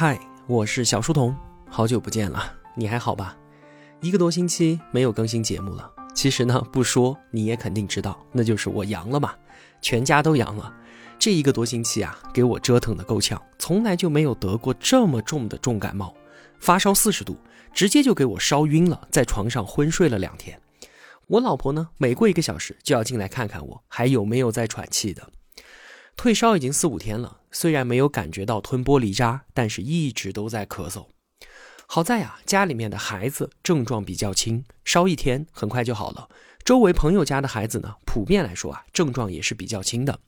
嗨，我是小书童，好久不见了，你还好吧？一个多星期没有更新节目了。其实呢，不说你也肯定知道，那就是我阳了嘛，全家都阳了。这一个多星期啊，给我折腾的够呛，从来就没有得过这么重的重感冒，发烧四十度，直接就给我烧晕了，在床上昏睡了两天。我老婆呢，每过一个小时就要进来看看我还有没有在喘气的。退烧已经四五天了，虽然没有感觉到吞玻璃渣，但是一直都在咳嗽。好在呀，家里面的孩子症状比较轻，烧一天很快就好了。周围朋友家的孩子呢，普遍来说啊，症状也是比较轻的。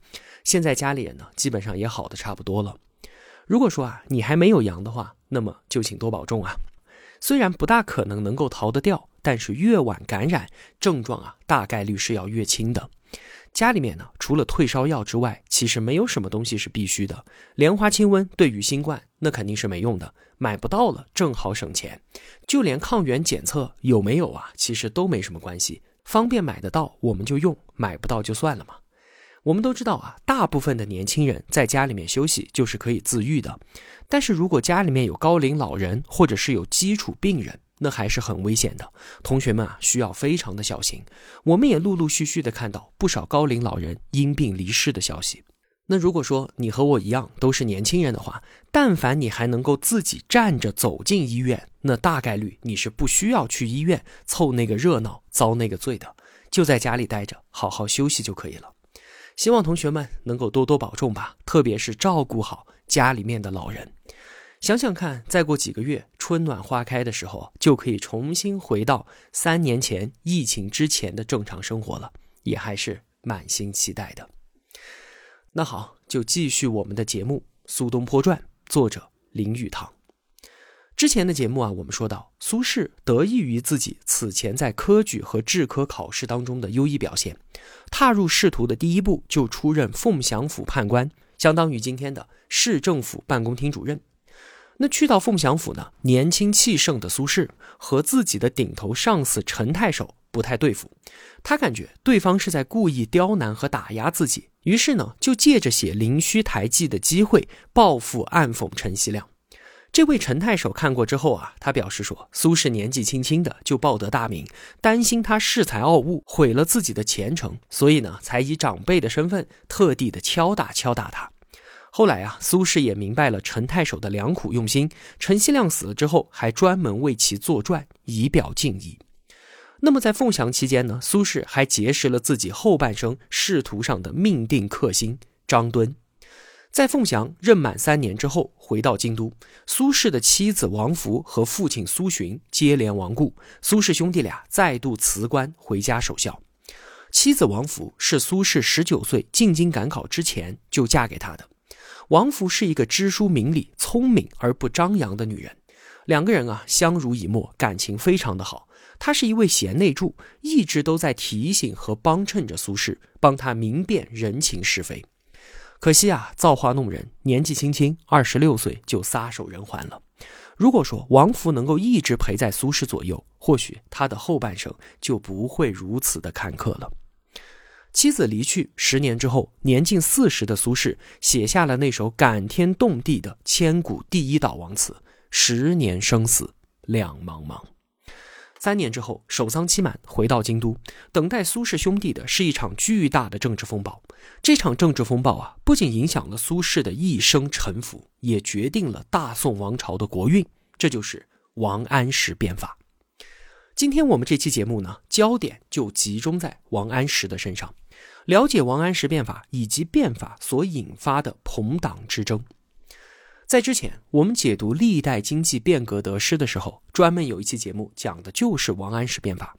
现在家里人呢，基本上也好的差不多了。如果说啊，你还没有阳的话，那么就请多保重啊。虽然不大可能能够逃得掉，但是越晚感染，症状啊，大概率是要越轻的。家里面呢，除了退烧药之外，其实没有什么东西是必须的。莲花清瘟对于新冠那肯定是没用的，买不到了正好省钱。就连抗原检测有没有啊，其实都没什么关系，方便买得到我们就用，买不到就算了嘛。我们都知道啊，大部分的年轻人在家里面休息就是可以自愈的，但是如果家里面有高龄老人或者是有基础病人。那还是很危险的，同学们啊，需要非常的小心。我们也陆陆续续的看到不少高龄老人因病离世的消息。那如果说你和我一样都是年轻人的话，但凡你还能够自己站着走进医院，那大概率你是不需要去医院凑那个热闹、遭那个罪的，就在家里待着，好好休息就可以了。希望同学们能够多多保重吧，特别是照顾好家里面的老人。想想看，再过几个月，春暖花开的时候，就可以重新回到三年前疫情之前的正常生活了，也还是满心期待的。那好，就继续我们的节目《苏东坡传》，作者林语堂。之前的节目啊，我们说到苏轼得益于自己此前在科举和制科考试当中的优异表现，踏入仕途的第一步就出任凤翔府判官，相当于今天的市政府办公厅主任。那去到凤翔府呢？年轻气盛的苏轼和自己的顶头上司陈太守不太对付，他感觉对方是在故意刁难和打压自己，于是呢，就借着写《灵虚台记》的机会报复暗讽陈希亮。这位陈太守看过之后啊，他表示说，苏轼年纪轻轻的就报得大名，担心他恃才傲物毁了自己的前程，所以呢，才以长辈的身份特地的敲打敲打他。后来啊，苏轼也明白了陈太守的良苦用心。陈希亮死了之后，还专门为其作传，以表敬意。那么在凤翔期间呢，苏轼还结识了自己后半生仕途上的命定克星张敦。在凤翔任满三年之后，回到京都，苏轼的妻子王弗和父亲苏洵接连亡故，苏轼兄弟俩再度辞官回家守孝。妻子王弗是苏轼十九岁进京赶考之前就嫁给他的。王弗是一个知书明理、聪明而不张扬的女人，两个人啊相濡以沫，感情非常的好。她是一位贤内助，一直都在提醒和帮衬着苏轼，帮他明辨人情是非。可惜啊，造化弄人，年纪轻轻二十六岁就撒手人寰了。如果说王弗能够一直陪在苏轼左右，或许他的后半生就不会如此的坎坷了。妻子离去十年之后，年近四十的苏轼写下了那首感天动地的千古第一悼亡词：“十年生死两茫茫。”三年之后，守丧期满，回到京都，等待苏轼兄弟的是一场巨大的政治风暴。这场政治风暴啊，不仅影响了苏轼的一生沉浮，也决定了大宋王朝的国运。这就是王安石变法。今天我们这期节目呢，焦点就集中在王安石的身上。了解王安石变法以及变法所引发的朋党之争，在之前我们解读历代经济变革得失的时候，专门有一期节目讲的就是王安石变法。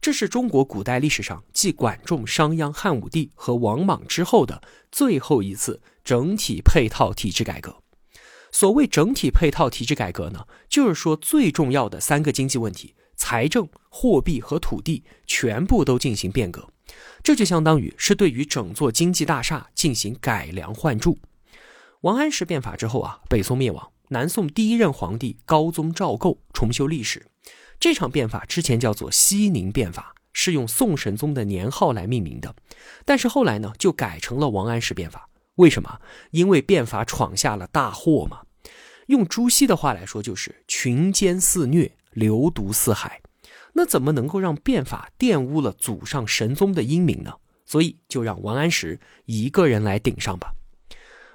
这是中国古代历史上继管仲、商鞅、汉武帝和王莽之后的最后一次整体配套体制改革。所谓整体配套体制改革呢，就是说最重要的三个经济问题——财政、货币和土地，全部都进行变革。这就相当于是对于整座经济大厦进行改良换柱。王安石变法之后啊，北宋灭亡，南宋第一任皇帝高宗赵构重修历史。这场变法之前叫做熙宁变法，是用宋神宗的年号来命名的。但是后来呢，就改成了王安石变法。为什么？因为变法闯下了大祸嘛。用朱熹的话来说，就是群奸肆虐，流毒四海。那怎么能够让变法玷污了祖上神宗的英名呢？所以就让王安石一个人来顶上吧。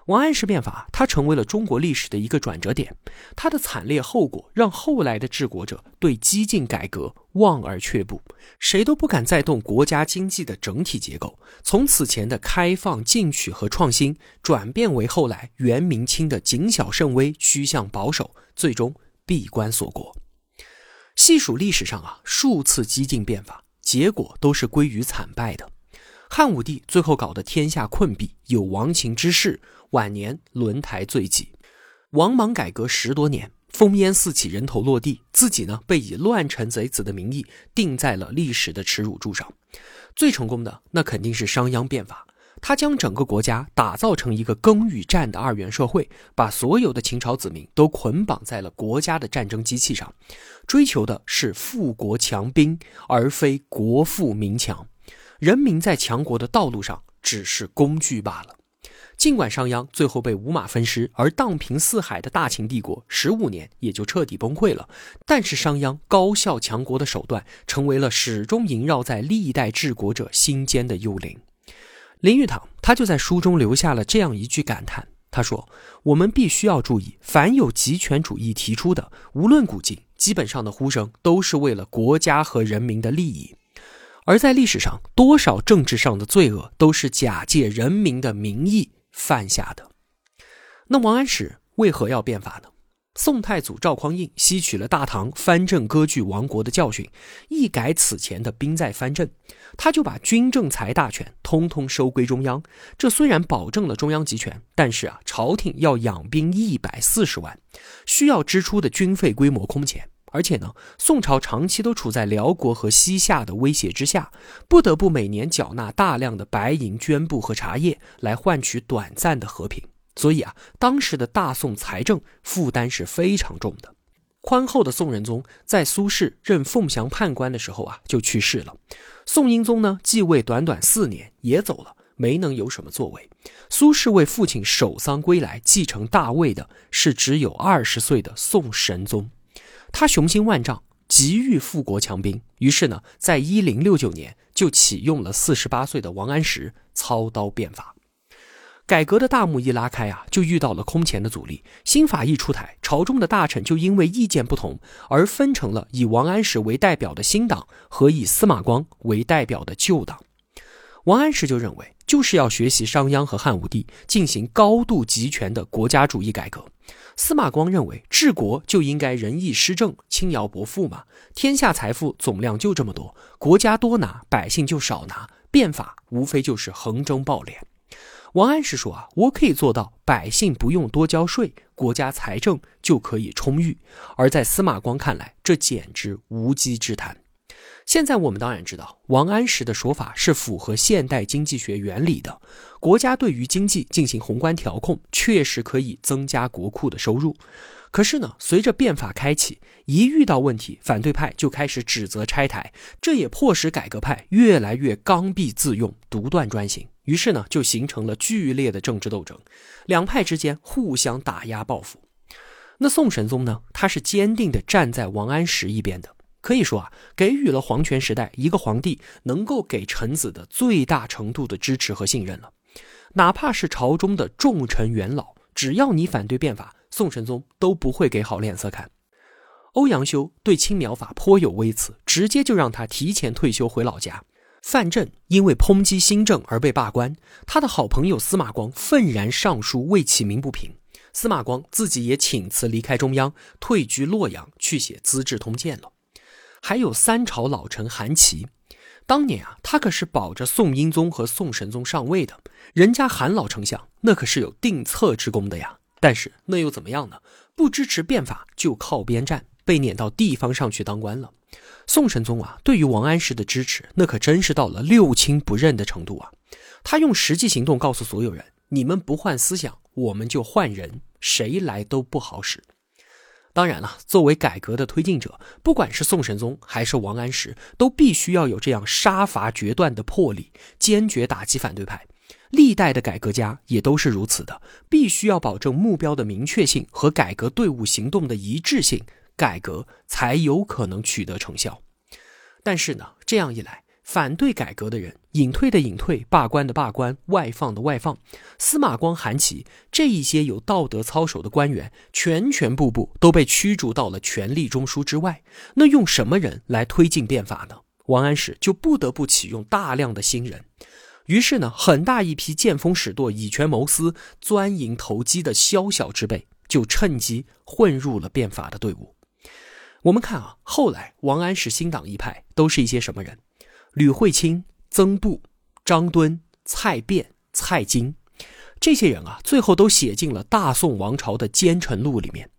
王安石变法，他成为了中国历史的一个转折点。他的惨烈后果，让后来的治国者对激进改革望而却步，谁都不敢再动国家经济的整体结构。从此前的开放、进取和创新，转变为后来元、明清的谨小慎微、趋向保守，最终闭关锁国。细数历史上啊，数次激进变法，结果都是归于惨败的。汉武帝最后搞得天下困弊，有亡秦之势，晚年轮台罪己。王莽改革十多年，烽烟四起，人头落地，自己呢被以乱臣贼子的名义钉在了历史的耻辱柱上。最成功的那肯定是商鞅变法。他将整个国家打造成一个耕与战的二元社会，把所有的秦朝子民都捆绑在了国家的战争机器上，追求的是富国强兵，而非国富民强。人民在强国的道路上只是工具罢了。尽管商鞅最后被五马分尸，而荡平四海的大秦帝国十五年也就彻底崩溃了，但是商鞅高效强国的手段，成为了始终萦绕在历代治国者心间的幽灵。林语堂他就在书中留下了这样一句感叹：“他说，我们必须要注意，凡有极权主义提出的，无论古今，基本上的呼声都是为了国家和人民的利益。而在历史上，多少政治上的罪恶都是假借人民的名义犯下的。那王安石为何要变法呢？”宋太祖赵匡胤吸取了大唐藩镇割据亡国的教训，一改此前的兵在藩镇，他就把军政财大权通通收归中央。这虽然保证了中央集权，但是啊，朝廷要养兵一百四十万，需要支出的军费规模空前。而且呢，宋朝长期都处在辽国和西夏的威胁之下，不得不每年缴纳大量的白银、绢布和茶叶来换取短暂的和平。所以啊，当时的大宋财政负担是非常重的。宽厚的宋仁宗在苏轼任凤翔判官的时候啊，就去世了。宋英宗呢，继位短短四年也走了，没能有什么作为。苏轼为父亲守丧归来，继承大位的是只有二十岁的宋神宗。他雄心万丈，急欲富国强兵，于是呢，在一零六九年就启用了四十八岁的王安石操刀变法。改革的大幕一拉开啊，就遇到了空前的阻力。新法一出台，朝中的大臣就因为意见不同而分成了以王安石为代表的新党和以司马光为代表的旧党。王安石就认为，就是要学习商鞅和汉武帝进行高度集权的国家主义改革。司马光认为，治国就应该仁义施政、轻徭薄赋嘛。天下财富总量就这么多，国家多拿，百姓就少拿，变法无非就是横征暴敛。王安石说：“啊，我可以做到，百姓不用多交税，国家财政就可以充裕。”而在司马光看来，这简直无稽之谈。现在我们当然知道，王安石的说法是符合现代经济学原理的。国家对于经济进行宏观调控，确实可以增加国库的收入。可是呢，随着变法开启，一遇到问题，反对派就开始指责拆台，这也迫使改革派越来越刚愎自用、独断专行。于是呢，就形成了剧烈的政治斗争，两派之间互相打压报复。那宋神宗呢，他是坚定的站在王安石一边的，可以说啊，给予了皇权时代一个皇帝能够给臣子的最大程度的支持和信任了。哪怕是朝中的重臣元老，只要你反对变法，宋神宗都不会给好脸色看。欧阳修对青苗法颇有微词，直接就让他提前退休回老家。范正因为抨击新政而被罢官，他的好朋友司马光愤然上书为其鸣不平，司马光自己也请辞离开中央，退居洛阳去写《资治通鉴》了。还有三朝老臣韩琦，当年啊，他可是保着宋英宗和宋神宗上位的，人家韩老丞相那可是有定策之功的呀。但是那又怎么样呢？不支持变法就靠边站，被撵到地方上去当官了。宋神宗啊，对于王安石的支持，那可真是到了六亲不认的程度啊！他用实际行动告诉所有人：你们不换思想，我们就换人，谁来都不好使。当然了，作为改革的推进者，不管是宋神宗还是王安石，都必须要有这样杀伐决断的魄力，坚决打击反对派。历代的改革家也都是如此的，必须要保证目标的明确性和改革队伍行动的一致性，改革才有可能取得成效。但是呢，这样一来，反对改革的人，隐退的隐退，罢官的罢官，外放的外放，司马光、韩琦这一些有道德操守的官员，全全部部都被驱逐到了权力中枢之外。那用什么人来推进变法呢？王安石就不得不启用大量的新人。于是呢，很大一批见风使舵、以权谋私、钻营投机的宵小之辈，就趁机混入了变法的队伍。我们看啊，后来王安石新党一派都是一些什么人？吕惠卿、曾布、张敦、蔡卞、蔡京，这些人啊，最后都写进了大宋王朝的奸臣录里面。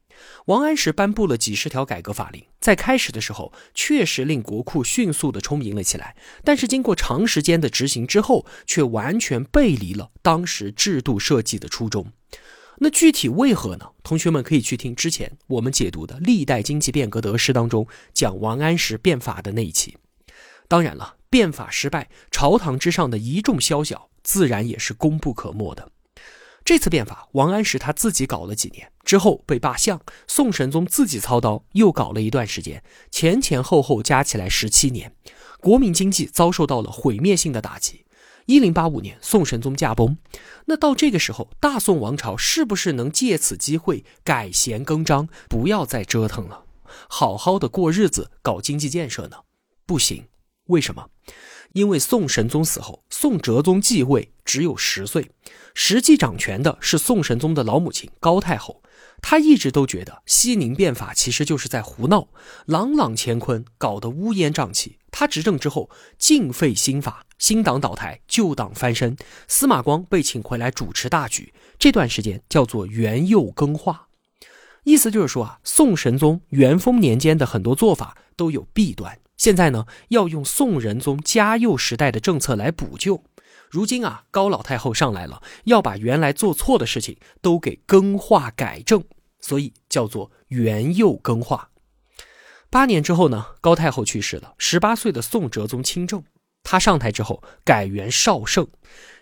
王安石颁布了几十条改革法令，在开始的时候确实令国库迅速的充盈了起来，但是经过长时间的执行之后，却完全背离了当时制度设计的初衷。那具体为何呢？同学们可以去听之前我们解读的《历代经济变革得失》当中讲王安石变法的那一期。当然了，变法失败，朝堂之上的一众宵小自然也是功不可没的。这次变法，王安石他自己搞了几年之后被罢相，宋神宗自己操刀又搞了一段时间，前前后后加起来十七年，国民经济遭受到了毁灭性的打击。一零八五年，宋神宗驾崩，那到这个时候，大宋王朝是不是能借此机会改弦更张，不要再折腾了，好好的过日子，搞经济建设呢？不行，为什么？因为宋神宗死后，宋哲宗继位只有十岁，实际掌权的是宋神宗的老母亲高太后。他一直都觉得西宁变法其实就是在胡闹，朗朗乾坤，搞得乌烟瘴气。他执政之后，尽废新法，新党倒台，旧党翻身。司马光被请回来主持大局，这段时间叫做元佑更化，意思就是说啊，宋神宗元丰年间的很多做法都有弊端。现在呢，要用宋仁宗嘉佑时代的政策来补救。如今啊，高老太后上来了，要把原来做错的事情都给更化改正，所以叫做元佑更化。八年之后呢，高太后去世了，十八岁的宋哲宗亲政，他上台之后改元绍圣，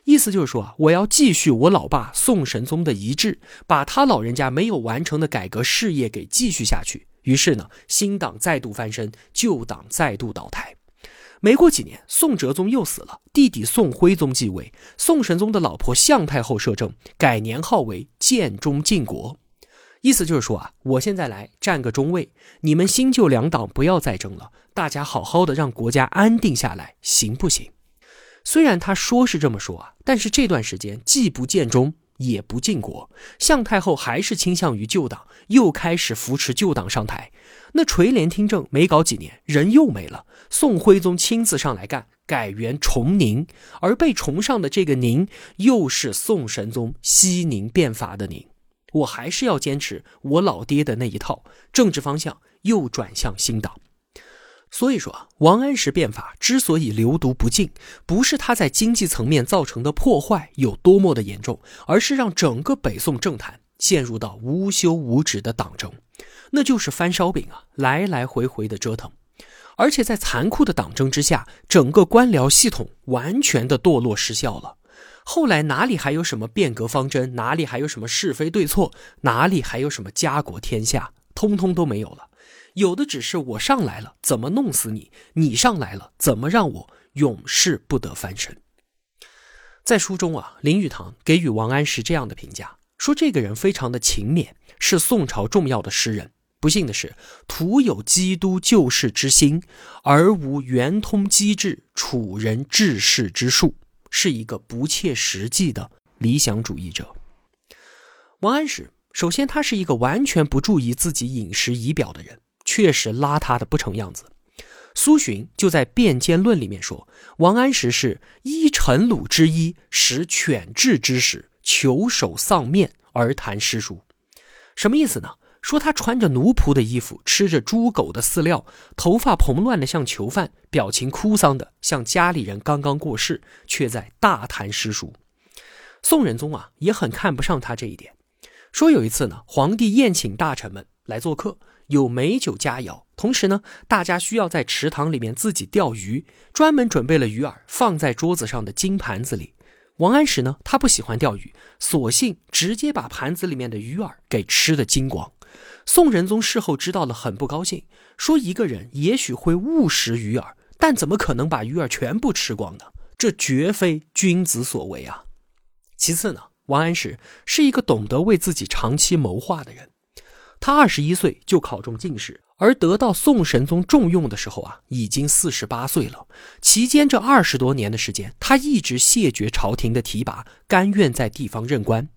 意思就是说啊，我要继续我老爸宋神宗的遗志，把他老人家没有完成的改革事业给继续下去。于是呢，新党再度翻身，旧党再度倒台。没过几年，宋哲宗又死了，弟弟宋徽宗继位，宋神宗的老婆向太后摄政，改年号为建中靖国。意思就是说啊，我现在来占个中位，你们新旧两党不要再争了，大家好好的让国家安定下来，行不行？虽然他说是这么说啊，但是这段时间既不建中。也不进国，向太后还是倾向于旧党，又开始扶持旧党上台。那垂帘听政没搞几年，人又没了。宋徽宗亲自上来干，改元崇宁，而被崇尚的这个宁，又是宋神宗西宁变法的宁。我还是要坚持我老爹的那一套政治方向，又转向新党。所以说啊，王安石变法之所以流毒不尽，不是他在经济层面造成的破坏有多么的严重，而是让整个北宋政坛陷入到无休无止的党争，那就是翻烧饼啊，来来回回的折腾。而且在残酷的党争之下，整个官僚系统完全的堕落失效了。后来哪里还有什么变革方针？哪里还有什么是非对错？哪里还有什么家国天下？通通都没有了。有的只是我上来了怎么弄死你，你上来了怎么让我永世不得翻身。在书中啊，林语堂给予王安石这样的评价，说这个人非常的勤勉，是宋朝重要的诗人。不幸的是，徒有基督救世之心，而无圆通机智楚人治世之术，是一个不切实际的理想主义者。王安石，首先他是一个完全不注意自己饮食仪表的人。确实邋遢的不成样子。苏洵就在《辩奸论》里面说，王安石是依陈鲁之衣，食犬彘之食，求首丧面而谈诗书。什么意思呢？说他穿着奴仆的衣服，吃着猪狗的饲料，头发蓬乱的像囚犯，表情哭丧的像家里人刚刚过世，却在大谈诗书。宋仁宗啊，也很看不上他这一点。说有一次呢，皇帝宴请大臣们来做客。有美酒佳肴，同时呢，大家需要在池塘里面自己钓鱼，专门准备了鱼饵放在桌子上的金盘子里。王安石呢，他不喜欢钓鱼，索性直接把盘子里面的鱼饵给吃的精光。宋仁宗事后知道了，很不高兴，说一个人也许会误食鱼饵，但怎么可能把鱼饵全部吃光呢？这绝非君子所为啊！其次呢，王安石是一个懂得为自己长期谋划的人。他二十一岁就考中进士，而得到宋神宗重用的时候啊，已经四十八岁了。期间这二十多年的时间，他一直谢绝朝廷的提拔，甘愿在地方任官。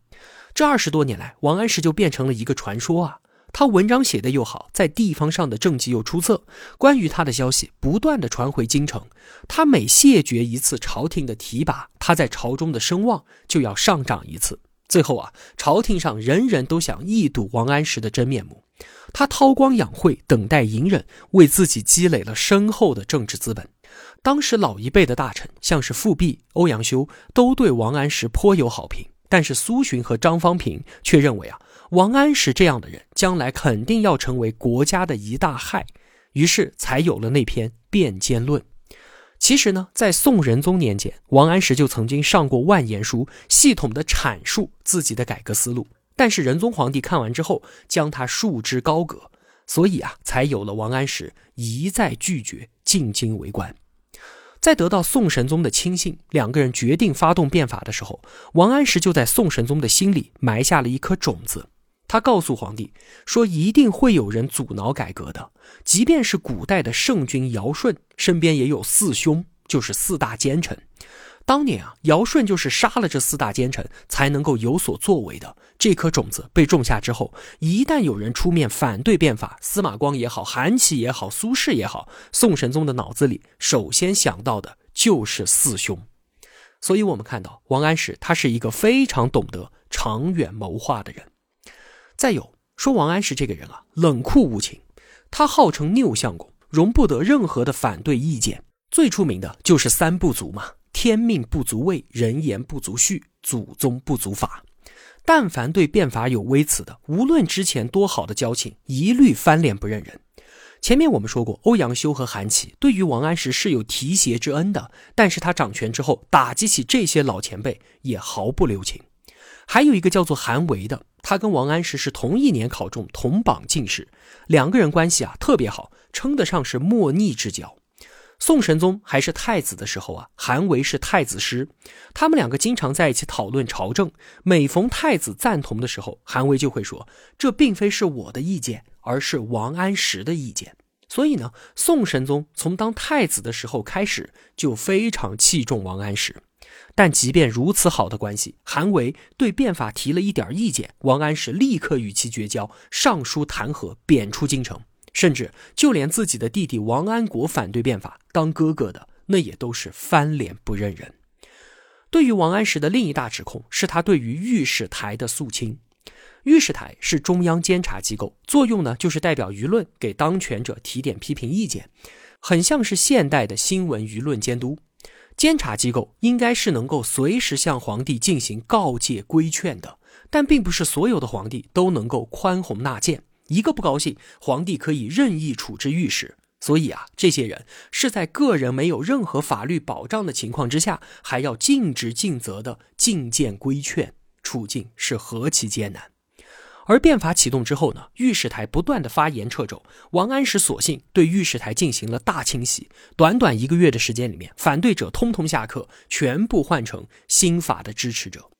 这二十多年来，王安石就变成了一个传说啊。他文章写的又好，在地方上的政绩又出色，关于他的消息不断的传回京城。他每谢绝一次朝廷的提拔，他在朝中的声望就要上涨一次。最后啊，朝廷上人人都想一睹王安石的真面目。他韬光养晦，等待隐忍，为自己积累了深厚的政治资本。当时老一辈的大臣，像是富弼、欧阳修，都对王安石颇有好评。但是苏洵和张方平却认为啊。王安石这样的人，将来肯定要成为国家的一大害，于是才有了那篇《辩奸论》。其实呢，在宋仁宗年间，王安石就曾经上过万言书，系统的阐述自己的改革思路。但是仁宗皇帝看完之后，将他束之高阁，所以啊，才有了王安石一再拒绝进京为官。在得到宋神宗的亲信，两个人决定发动变法的时候，王安石就在宋神宗的心里埋下了一颗种子。他告诉皇帝说：“一定会有人阻挠改革的，即便是古代的圣君尧舜，身边也有四兄，就是四大奸臣。当年啊，尧舜就是杀了这四大奸臣，才能够有所作为的。这颗种子被种下之后，一旦有人出面反对变法，司马光也好，韩琦也好，苏轼也好，宋神宗的脑子里首先想到的就是四兄。所以，我们看到王安石，他是一个非常懂得长远谋划的人。”再有说王安石这个人啊，冷酷无情，他号称拗相公，容不得任何的反对意见。最出名的就是三不足嘛：天命不足畏，人言不足恤，祖宗不足法。但凡对变法有微词的，无论之前多好的交情，一律翻脸不认人。前面我们说过，欧阳修和韩琦对于王安石是有提携之恩的，但是他掌权之后，打击起这些老前辈也毫不留情。还有一个叫做韩维的。他跟王安石是同一年考中，同榜进士，两个人关系啊特别好，称得上是莫逆之交。宋神宗还是太子的时候啊，韩维是太子师，他们两个经常在一起讨论朝政。每逢太子赞同的时候，韩维就会说：“这并非是我的意见，而是王安石的意见。”所以呢，宋神宗从当太子的时候开始，就非常器重王安石。但即便如此好的关系，韩维对变法提了一点意见，王安石立刻与其绝交，上书弹劾，贬出京城。甚至就连自己的弟弟王安国反对变法，当哥哥的那也都是翻脸不认人。对于王安石的另一大指控，是他对于御史台的肃清。御史台是中央监察机构，作用呢就是代表舆论给当权者提点批评意见，很像是现代的新闻舆论监督。监察机构应该是能够随时向皇帝进行告诫规劝的，但并不是所有的皇帝都能够宽宏纳谏。一个不高兴，皇帝可以任意处置御史。所以啊，这些人是在个人没有任何法律保障的情况之下，还要尽职尽责的进谏规劝，处境是何其艰难。而变法启动之后呢，御史台不断的发言掣肘，王安石索性对御史台进行了大清洗。短短一个月的时间里面，反对者通通下课，全部换成新法的支持者。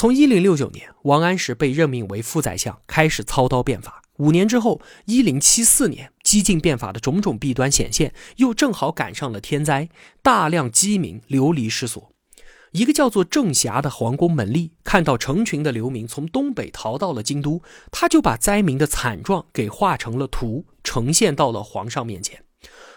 从一零六九年，王安石被任命为副宰相，开始操刀变法。五年之后，一零七四年，激进变法的种种弊端显现，又正好赶上了天灾，大量饥民流离失所。一个叫做郑霞的皇宫门吏看到成群的流民从东北逃到了京都，他就把灾民的惨状给画成了图，呈现到了皇上面前。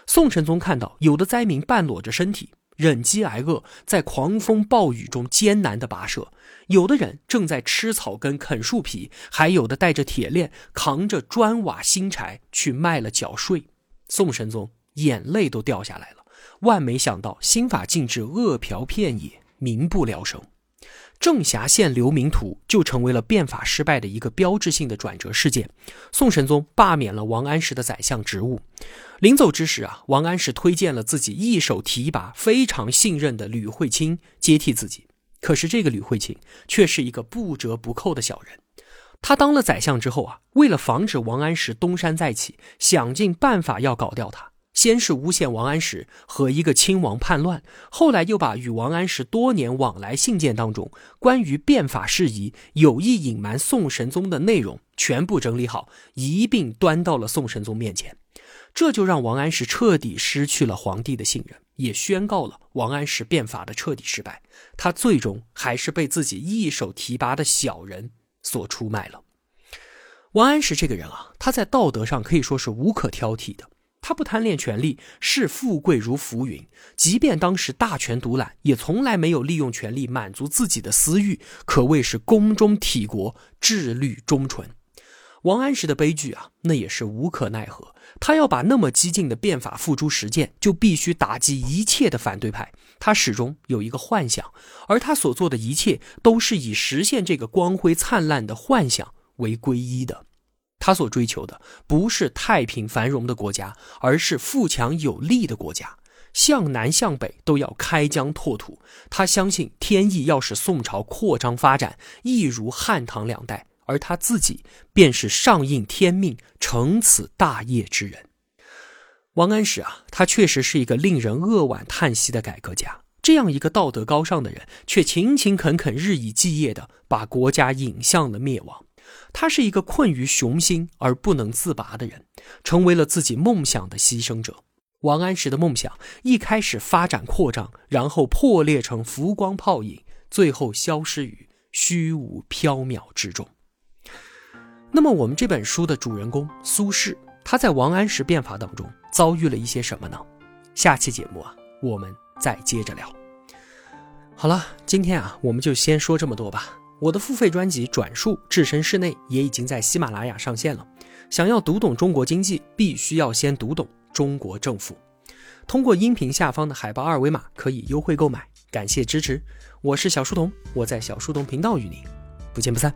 宋神宗看到有的灾民半裸着身体，忍饥挨饿，在狂风暴雨中艰难的跋涉；有的人正在吃草根、啃树皮，还有的带着铁链，扛着砖瓦新柴去卖了缴税。宋神宗眼泪都掉下来了，万没想到新法禁止饿殍遍野。民不聊生，正峡县流民图就成为了变法失败的一个标志性的转折事件。宋神宗罢免了王安石的宰相职务，临走之时啊，王安石推荐了自己一手提拔、非常信任的吕惠卿接替自己。可是这个吕惠卿却是一个不折不扣的小人。他当了宰相之后啊，为了防止王安石东山再起，想尽办法要搞掉他。先是诬陷王安石和一个亲王叛乱，后来又把与王安石多年往来信件当中关于变法事宜有意隐瞒宋神宗的内容全部整理好，一并端到了宋神宗面前。这就让王安石彻底失去了皇帝的信任，也宣告了王安石变法的彻底失败。他最终还是被自己一手提拔的小人所出卖了。王安石这个人啊，他在道德上可以说是无可挑剔的。他不贪恋权力，视富贵如浮云。即便当时大权独揽，也从来没有利用权力满足自己的私欲，可谓是宫中体国，志虑忠纯。王安石的悲剧啊，那也是无可奈何。他要把那么激进的变法付诸实践，就必须打击一切的反对派。他始终有一个幻想，而他所做的一切，都是以实现这个光辉灿烂的幻想为皈依的。他所追求的不是太平繁荣的国家，而是富强有力的国家。向南向北都要开疆拓土。他相信天意要使宋朝扩张发展，一如汉唐两代，而他自己便是上应天命、成此大业之人。王安石啊，他确实是一个令人扼腕叹息的改革家。这样一个道德高尚的人，却勤勤恳恳、日以继夜地把国家引向了灭亡。他是一个困于雄心而不能自拔的人，成为了自己梦想的牺牲者。王安石的梦想一开始发展扩张，然后破裂成浮光泡影，最后消失于虚无缥缈之中。那么，我们这本书的主人公苏轼，他在王安石变法当中遭遇了一些什么呢？下期节目啊，我们再接着聊。好了，今天啊，我们就先说这么多吧。我的付费专辑《转述置身事内》也已经在喜马拉雅上线了。想要读懂中国经济，必须要先读懂中国政府。通过音频下方的海报二维码可以优惠购买，感谢支持。我是小书童，我在小书童频道与您不见不散。